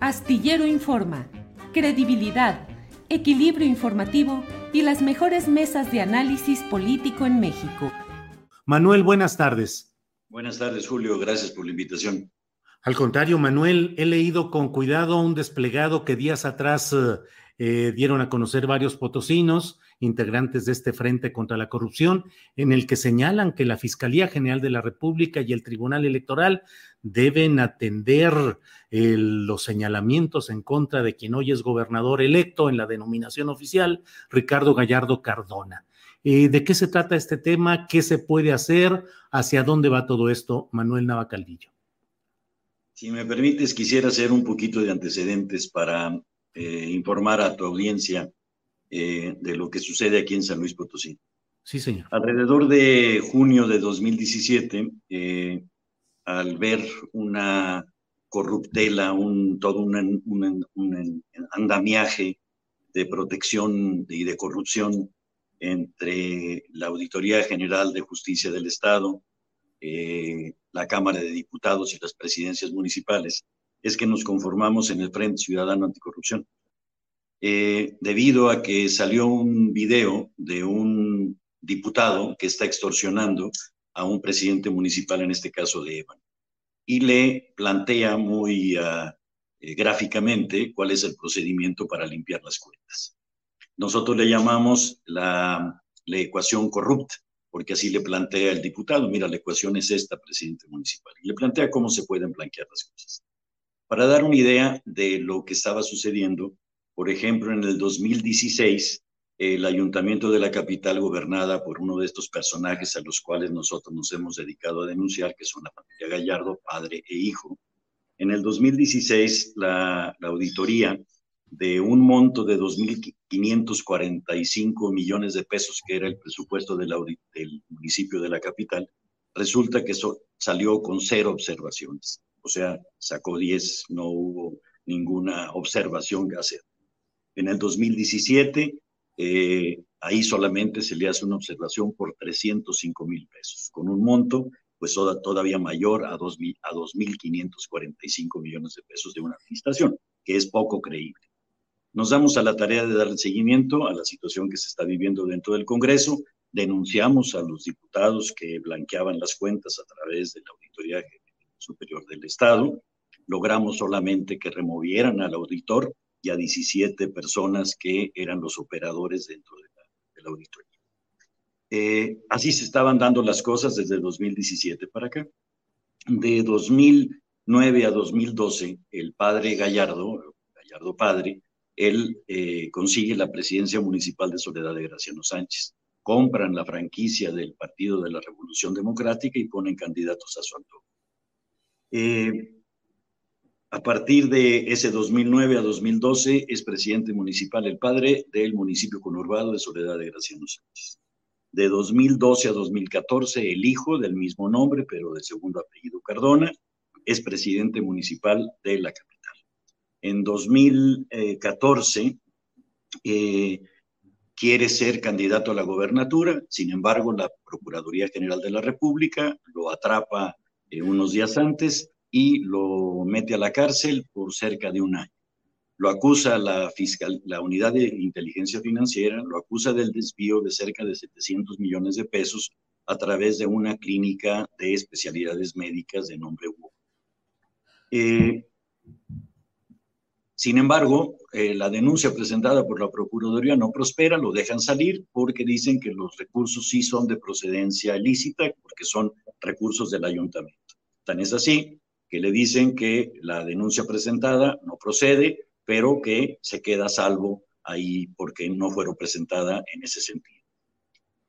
Astillero Informa, credibilidad, equilibrio informativo y las mejores mesas de análisis político en México. Manuel, buenas tardes. Buenas tardes, Julio. Gracias por la invitación. Al contrario, Manuel, he leído con cuidado un desplegado que días atrás eh, eh, dieron a conocer varios potosinos, integrantes de este Frente contra la Corrupción, en el que señalan que la Fiscalía General de la República y el Tribunal Electoral deben atender eh, los señalamientos en contra de quien hoy es gobernador electo en la denominación oficial, Ricardo Gallardo Cardona. Eh, ¿De qué se trata este tema? ¿Qué se puede hacer? ¿Hacia dónde va todo esto, Manuel Navacaldillo? Si me permites, quisiera hacer un poquito de antecedentes para eh, informar a tu audiencia eh, de lo que sucede aquí en San Luis Potosí. Sí, señor. Alrededor de junio de 2017, eh, al ver una corruptela, un, todo un, andamiaje de protección y de corrupción entre la Auditoría General de Justicia del Estado, la Cámara de Diputados y las presidencias municipales, es que nos conformamos en el Frente Ciudadano Anticorrupción. Eh, debido a que salió un video de un diputado que está extorsionando a un presidente municipal, en este caso de Evan, y le plantea muy uh, eh, gráficamente cuál es el procedimiento para limpiar las cuentas. Nosotros le llamamos la, la ecuación corrupta, porque así le plantea el diputado, mira, la ecuación es esta, presidente municipal, y le plantea cómo se pueden blanquear las cosas. Para dar una idea de lo que estaba sucediendo, por ejemplo, en el 2016, el ayuntamiento de la capital gobernada por uno de estos personajes a los cuales nosotros nos hemos dedicado a denunciar, que son la familia Gallardo, padre e hijo. En el 2016, la, la auditoría de un monto de 2.545 millones de pesos, que era el presupuesto del, del municipio de la capital, resulta que eso salió con cero observaciones o sea, sacó 10, no hubo ninguna observación que hacer. En el 2017, eh, ahí solamente se le hace una observación por 305 mil pesos, con un monto pues todavía mayor a 2.545 millones de pesos de una administración, que es poco creíble. Nos damos a la tarea de dar seguimiento a la situación que se está viviendo dentro del Congreso, denunciamos a los diputados que blanqueaban las cuentas a través de la Auditoría Superior del Estado. Logramos solamente que removieran al auditor y a 17 personas que eran los operadores dentro de la, auditoría. Eh, así se estaban dando las cosas desde 2017 para acá. De 2009 a 2012, el padre Gallardo, Gallardo padre, él eh, consigue la presidencia municipal de Soledad de Graciano Sánchez. Compran la franquicia del Partido de la Revolución Democrática y ponen candidatos a su antojo. Eh, a partir de ese 2009 a 2012 es presidente municipal el padre del municipio conurbado de Soledad de Graciano Sánchez. De 2012 a 2014 el hijo del mismo nombre pero de segundo apellido Cardona es presidente municipal de la capital. En 2014 eh, quiere ser candidato a la gobernatura, sin embargo la Procuraduría General de la República lo atrapa eh, unos días antes y lo mete a la cárcel por cerca de un año. lo acusa la, fiscal, la unidad de inteligencia financiera, lo acusa del desvío de cerca de 700 millones de pesos a través de una clínica de especialidades médicas de nombre Hugo. Eh, sin embargo, eh, la denuncia presentada por la Procuraduría no prospera, lo dejan salir porque dicen que los recursos sí son de procedencia ilícita, porque son recursos del ayuntamiento. Tan es así que le dicen que la denuncia presentada no procede, pero que se queda salvo ahí porque no fueron presentada en ese sentido.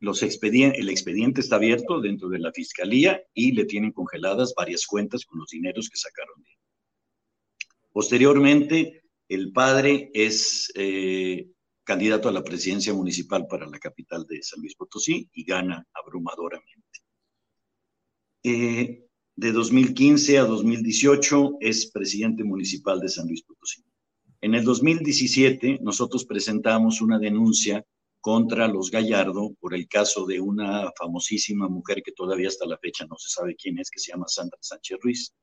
Los el expediente está abierto dentro de la fiscalía y le tienen congeladas varias cuentas con los dineros que sacaron de Posteriormente, el padre es eh, candidato a la presidencia municipal para la capital de San Luis Potosí y gana abrumadoramente. Eh, de 2015 a 2018 es presidente municipal de San Luis Potosí. En el 2017 nosotros presentamos una denuncia contra los Gallardo por el caso de una famosísima mujer que todavía hasta la fecha no se sabe quién es, que se llama Sandra Sánchez Ruiz,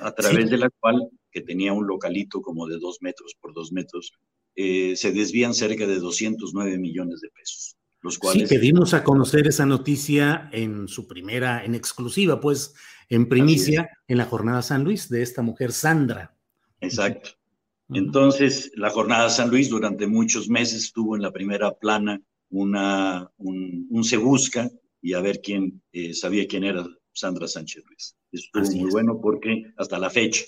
a través de la cual, que tenía un localito como de dos metros por dos metros, eh, se desvían cerca de 209 millones de pesos. Los cuales... Sí, pedimos a conocer esa noticia en su primera, en exclusiva, pues, en primicia, en la jornada San Luis, de esta mujer Sandra. Exacto. Entonces, la jornada San Luis durante muchos meses estuvo en la primera plana una, un, se busca y a ver quién eh, sabía quién era Sandra Sánchez Ruiz. Estuvo muy bueno porque hasta la fecha.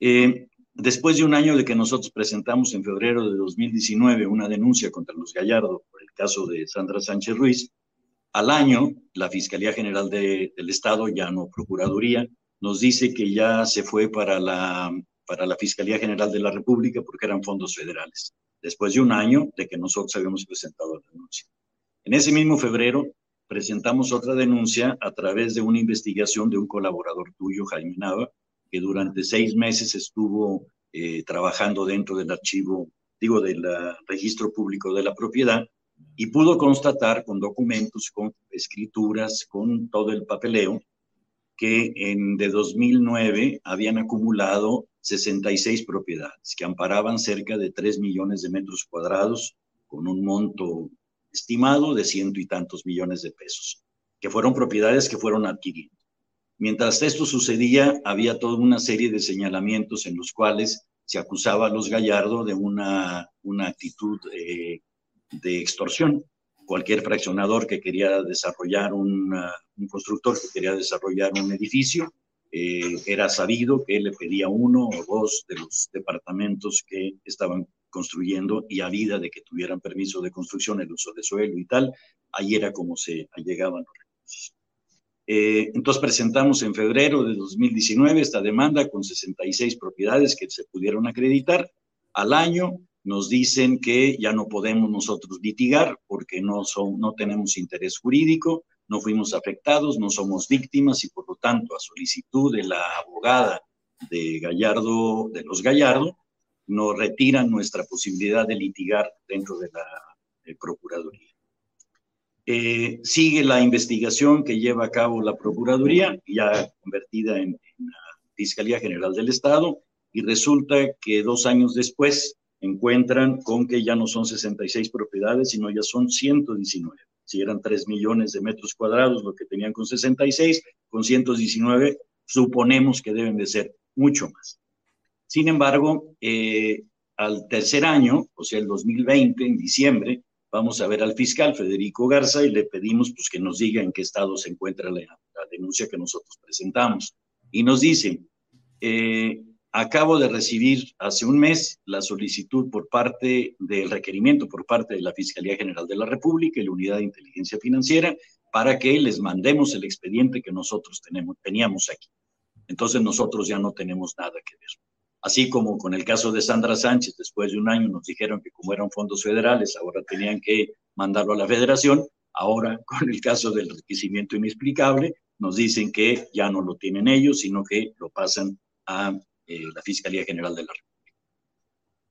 Eh, después de un año de que nosotros presentamos en febrero de 2019 una denuncia contra los Gallardo por el caso de Sandra Sánchez Ruiz, al año la Fiscalía General del Estado, ya no Procuraduría, nos dice que ya se fue para la para la Fiscalía General de la República porque eran fondos federales, después de un año de que nosotros habíamos presentado la denuncia. En ese mismo febrero presentamos otra denuncia a través de una investigación de un colaborador tuyo, Jaime Nava, que durante seis meses estuvo eh, trabajando dentro del archivo, digo, del registro público de la propiedad y pudo constatar con documentos, con escrituras, con todo el papeleo, que en de 2009 habían acumulado 66 propiedades que amparaban cerca de 3 millones de metros cuadrados con un monto estimado de ciento y tantos millones de pesos, que fueron propiedades que fueron adquiridas. Mientras esto sucedía, había toda una serie de señalamientos en los cuales se acusaba a los Gallardo de una, una actitud eh, de extorsión. Cualquier fraccionador que quería desarrollar un constructor que quería desarrollar un edificio, eh, era sabido que le pedía uno o dos de los departamentos que estaban construyendo y a vida de que tuvieran permiso de construcción, el uso de suelo y tal, ahí era como se allegaban los recursos. Eh, entonces presentamos en febrero de 2019 esta demanda con 66 propiedades que se pudieron acreditar. Al año nos dicen que ya no podemos nosotros litigar porque no, son, no tenemos interés jurídico, no fuimos afectados, no somos víctimas y por lo tanto a solicitud de la abogada de Gallardo, de los Gallardo, nos retiran nuestra posibilidad de litigar dentro de la Procuraduría. Eh, sigue la investigación que lleva a cabo la Procuraduría, ya convertida en, en la Fiscalía General del Estado, y resulta que dos años después encuentran con que ya no son 66 propiedades, sino ya son 119 si eran 3 millones de metros cuadrados, lo que tenían con 66, con 119, suponemos que deben de ser mucho más. Sin embargo, eh, al tercer año, o sea, el 2020, en diciembre, vamos a ver al fiscal Federico Garza y le pedimos pues, que nos diga en qué estado se encuentra la, denuncia que nosotros presentamos. Y nos dice, eh, Acabo de recibir hace un mes la solicitud por parte del requerimiento por parte de la Fiscalía General de la República y la Unidad de Inteligencia Financiera para que les mandemos el expediente que nosotros tenemos, teníamos aquí. Entonces nosotros ya no tenemos nada que ver. Así como con el caso de Sandra Sánchez, después de un año nos dijeron que como eran fondos federales, ahora tenían que mandarlo a la federación. Ahora, con el caso del requisimiento inexplicable, nos dicen que ya no lo tienen ellos, sino que lo pasan a eh, la Fiscalía General de la República.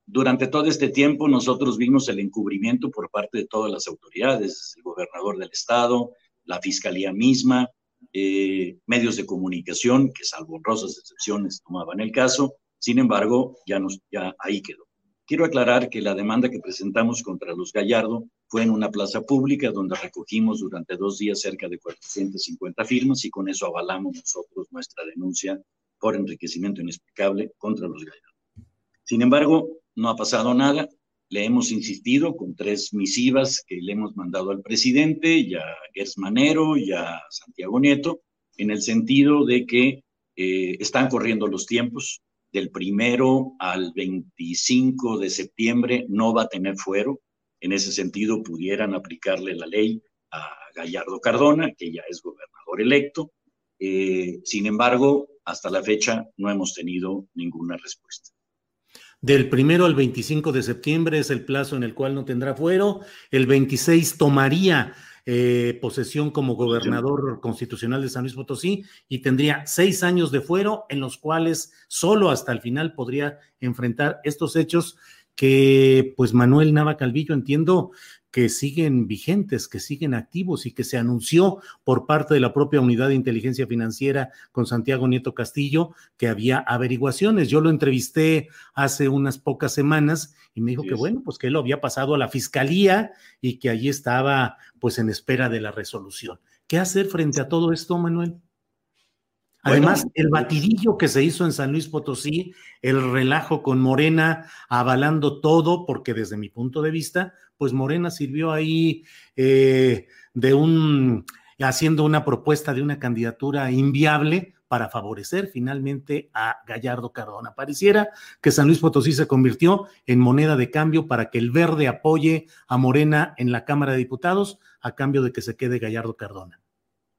Durante todo este tiempo nosotros vimos el encubrimiento por parte de todas las autoridades, el gobernador del estado, la Fiscalía misma, eh, medios de comunicación, que salvo honrosas excepciones tomaban el caso, Sin embargo, ya, nos, ya ahí quedó. Quiero aclarar que la demanda que presentamos contra los Gallardo fue en una plaza pública donde recogimos durante dos días cerca de 450 firmas y con eso avalamos nosotros nuestra denuncia por enriquecimiento inexplicable contra los Gallardo. Sin embargo, no ha pasado nada. Le hemos insistido con tres misivas que le hemos mandado al presidente y a Gers Manero y a Santiago Nieto, en el sentido de que eh, están corriendo los tiempos. Del primero al 25 de septiembre no va a tener fuero. En ese sentido, pudieran aplicarle la ley a Gallardo Cardona, que ya es gobernador electo. Eh, sin embargo, hasta la fecha no hemos tenido ninguna respuesta. Del primero al 25 de septiembre es el plazo en el cual no tendrá fuero. El 26 tomaría eh, posesión como gobernador constitucional de San Luis Potosí y tendría seis años de fuero en los cuales solo hasta el final podría enfrentar estos hechos que pues Manuel Nava Calvillo entiendo que siguen vigentes, que siguen activos y que se anunció por parte de la propia Unidad de Inteligencia Financiera con Santiago Nieto Castillo que había averiguaciones. Yo lo entrevisté hace unas pocas semanas y me dijo que bueno, pues que él lo había pasado a la fiscalía y que allí estaba pues en espera de la resolución. ¿Qué hacer frente a todo esto, Manuel? Además, el batidillo que se hizo en San Luis Potosí, el relajo con Morena avalando todo, porque desde mi punto de vista, pues Morena sirvió ahí eh, de un, haciendo una propuesta de una candidatura inviable para favorecer finalmente a Gallardo Cardona. Pareciera que San Luis Potosí se convirtió en moneda de cambio para que el verde apoye a Morena en la Cámara de Diputados a cambio de que se quede Gallardo Cardona.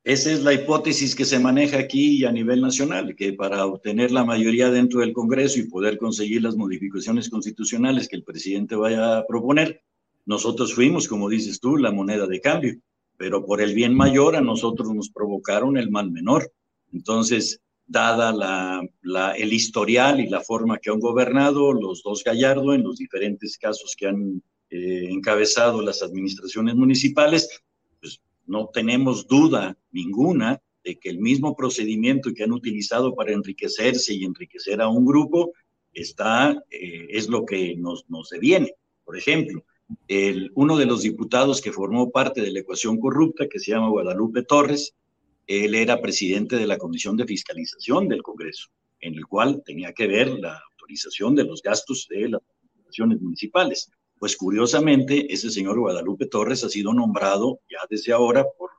Esa es la hipótesis que se maneja aquí y a nivel nacional, que para obtener la mayoría dentro del Congreso y poder conseguir las modificaciones constitucionales que el presidente vaya a proponer, nosotros fuimos, como dices tú, la moneda de cambio, pero por el bien mayor a nosotros nos provocaron el mal menor. Entonces, dada la, el historial y la forma que han gobernado los dos Gallardo en los diferentes casos que han eh, encabezado las administraciones municipales, no tenemos duda ninguna de que el mismo procedimiento que han utilizado para enriquecerse y enriquecer a un grupo está, eh, es lo que nos, nos deviene. Por ejemplo, el, uno de los diputados que formó parte de la ecuación corrupta, que se llama Guadalupe Torres, él era presidente de la Comisión de Fiscalización del Congreso, en el cual tenía que ver la autorización de los gastos de las administraciones municipales. Pues curiosamente, ese señor Guadalupe Torres ha sido nombrado ya desde ahora por,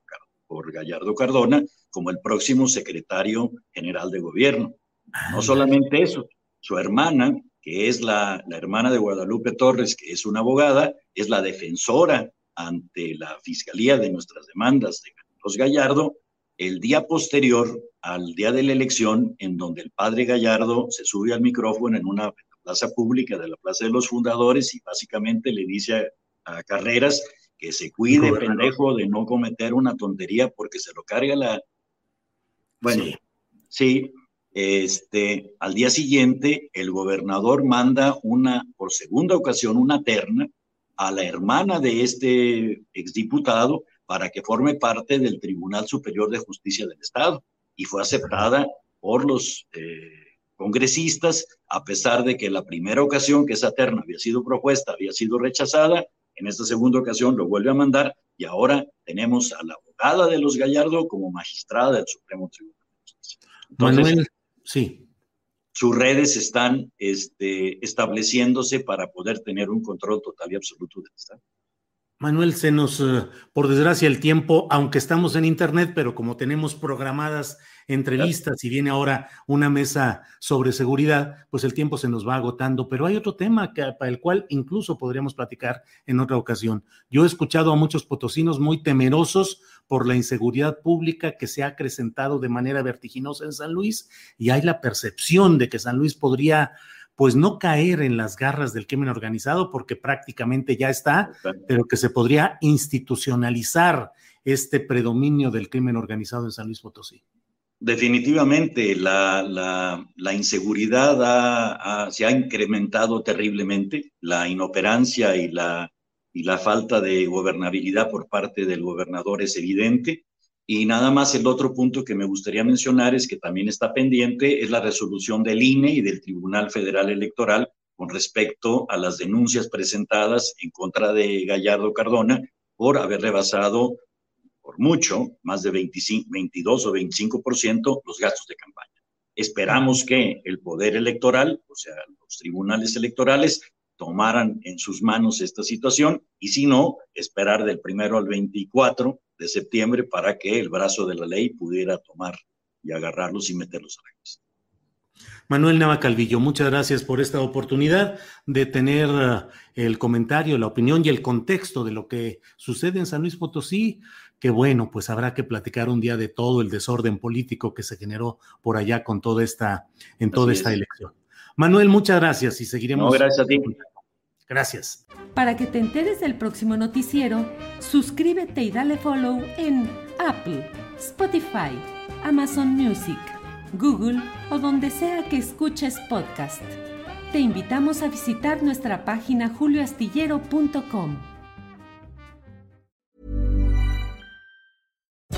por Gallardo Cardona como el próximo secretario general de gobierno. No solamente eso, su hermana, que es la, la hermana de Guadalupe Torres, que es una abogada, es la defensora ante la fiscalía de nuestras demandas de los Gallardo, el día posterior al día de la elección, en donde el padre Gallardo se sube al micrófono en una plaza pública de la Plaza de los Fundadores y básicamente le dice a, Carreras que se cuide, pendejo, de no cometer una tontería porque se lo carga la... Bueno, sí. Este, al día siguiente el gobernador manda una, por segunda ocasión, una terna a la hermana de este exdiputado para que forme parte del Tribunal Superior de Justicia del Estado y fue aceptada por los eh, congresistas, a pesar de que la primera ocasión que esa terna había sido propuesta había sido rechazada, en esta segunda ocasión lo vuelve a mandar y ahora tenemos a la abogada de los Gallardo como magistrada del Supremo Tribunal de Justicia. Manuel, sí. Sus redes están este, estableciéndose para poder tener un control total y absoluto del Estado. Manuel, se nos, eh, por desgracia, el tiempo, aunque estamos en Internet, pero como tenemos programadas entrevistas y viene ahora una mesa sobre seguridad, pues el tiempo se nos va agotando. Pero hay otro tema que, para el cual incluso podríamos platicar en otra ocasión. Yo he escuchado a muchos potosinos muy temerosos por la inseguridad pública que se ha acrecentado de manera vertiginosa en San Luis y hay la percepción de que San Luis podría pues no caer en las garras del crimen organizado, porque prácticamente ya está, pero que se podría institucionalizar este predominio del crimen organizado en San Luis Potosí. Definitivamente, la, inseguridad se ha incrementado terriblemente, la inoperancia y la, y la falta de gobernabilidad por parte del gobernador es evidente. Y nada más el otro punto que me gustaría mencionar es que también está pendiente, es la resolución del INE y del Tribunal Federal Electoral con respecto a las denuncias presentadas en contra de Gallardo Cardona por haber rebasado por mucho, más de 25, 22 o 25% los gastos de campaña. Esperamos que el poder electoral, o sea, los tribunales electorales, tomaran en sus manos esta situación y si no, esperar del primero al 24 de septiembre para que el brazo de la ley pudiera tomar y agarrarlos y meterlos a la cárcel. Manuel Nava Calvillo, muchas gracias por esta oportunidad de tener eh, el comentario, la opinión y el contexto de lo que sucede en San Luis Potosí, que bueno, pues habrá que platicar un día de todo el desorden político que se generó por allá con toda esta, en toda esta elección. Manuel, muchas gracias y seguiremos. No, gracias a ti. Gracias. Para que te enteres del próximo noticiero, suscríbete y dale follow en Apple, Spotify, Amazon Music, Google o donde sea que escuches podcast. Te invitamos a visitar nuestra página julioastillero.com.